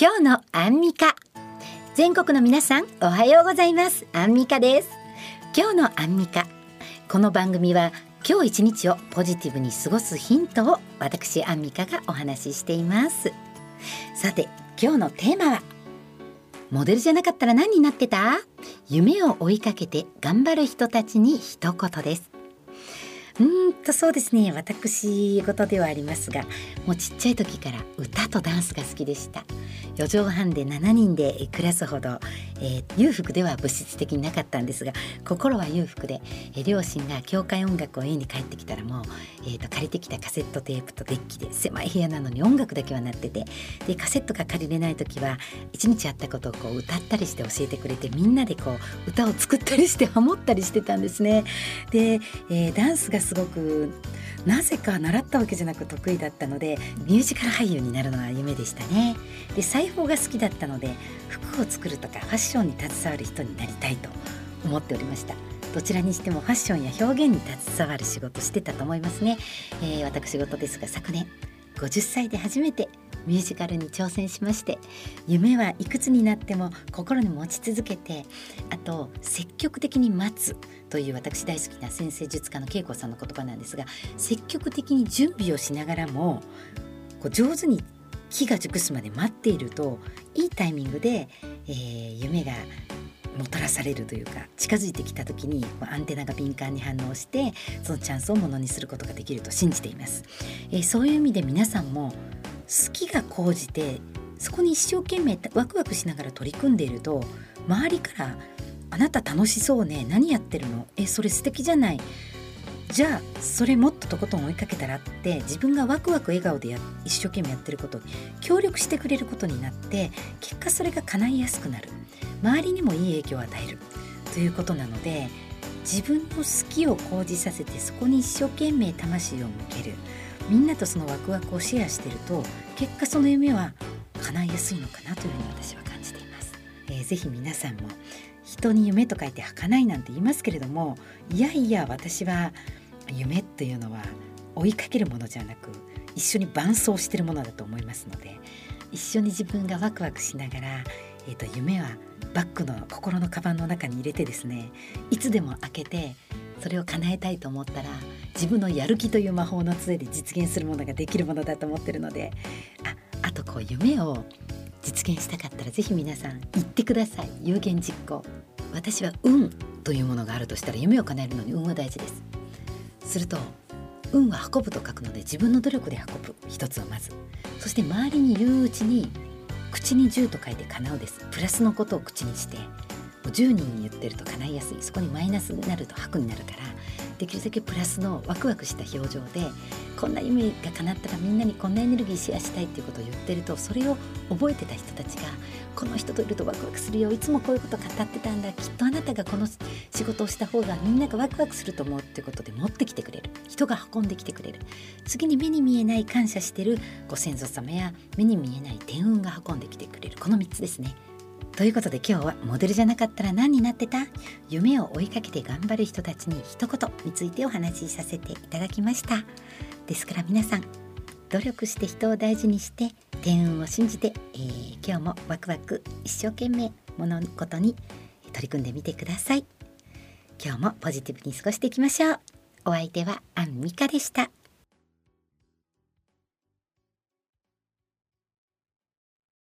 今日のアンミカ。全国の皆さんおはようございます。アンミカです。今日のアンミカ。この番組は今日一日をポジティブに過ごすヒントを私アンミカがお話ししています。さて今日のテーマはモデルじゃなかったら何になってた？夢を追いかけて頑張る人たちに一言です。うんとそうですね。私事ではありますがもうちっちゃい時から歌とダンスが好きでした。4畳半で7人で暮らすほど、えー、裕福では物質的になかったんですが心は裕福で、えー、両親が教会音楽を家に帰ってきたらもう、えーと、借りてきたカセットテープとデッキで狭い部屋なのに音楽だけはなっててでカセットが借りれない時は一日あったことをこう歌ったりして教えてくれてみんなでこう歌を作ったりしてハモったりしてたんですね。で、えー、ダンスがすごくなぜか習ったわけじゃなく得意だったのでミュージカル俳優になるのが夢でしたねで裁縫が好きだったので服を作るとかファッションに携わる人になりたいと思っておりました。どちらにしてもファッションや表現に携わる仕事してたと思いますね、えー、私事ですが昨年50歳で初めてミュージカルに挑戦しまして夢はいくつになっても心に持ち続けてあと積極的に待つという私大好きな先生術家の恵子さんの言葉なんですが積極的に準備をしながらもこう上手に木が熟すまで待っているといいタイミングで、えー、夢がもたらされるというか近づいてきた時にアンテナが敏感に反応してそのチャンスをものにすることができると信じています、えー、そういう意味で皆さんも好きが高じてそこに一生懸命ワクワクしながら取り組んでいると周りから「あなた楽しそうね何やってるの？えそれ素敵じゃない」じゃあそれもっととことん追いかけたらって自分がワクワク笑顔でや一生懸命やってること協力してくれることになって結果それが叶いやすくなる。周りにもいい影響を与える。ということなので自分の好きを講じさせてそこに一生懸命魂を向ける。みんなとそのワクワクをシェアしてると結果その夢は叶いやすいのかなというふうに私は感じています。えー、ぜひ皆さんも人に夢と書いて儚いなんて言いますけれどもいやいや私は夢というのは追いかけるものじゃなく一緒に伴走してるものだと思いますので一緒に自分がワクワクしながら、えーと、夢はバッグの心のカバンの中に入れてですねいつでも開けてそれを叶えたいと思ったら自分のやる気という魔法の杖で実現するものができるものだと思ってるのでああとこう夢を実現したかったら是非皆さん言ってください。有言実行。私は運というものがあるとしたら夢を叶えるのに運は大事です。すると運は運ぶと書くので自分の努力で運ぶ一つをまず。そして周りに言ううちに口に10と書いて叶うです。プラスのことを口にして10人言ってると叶いやすいそこにマイナスになると白になるからできるだけプラスのワクワクした表情でこんな夢が叶ったらみんなにこんなエネルギーシェアしたいっていうことを言ってるとそれを覚えてた人たちがこの人といるとワクワクするよいつもこういうこと語ってたんだきっとあなたがこの仕事をした方がみんながワクワクすると思うっていうことで持ってきてくれる。人が運んできてくれる。次に目に見えない感謝してるご先祖様や目に見えない天運が運んできてくれる。この3つですね。ということで今日はモデルじゃなかったら何になってた？夢を追いかけて頑張る人たちに一言についてお話しさせていただきました。ですから皆さん努力して人を大事にして天運を信じて、えー、今日もワクワク一生懸命物事に取り組んでみてください。今日もポジティブに過ごしていきましょう。お相手はアンミカでした。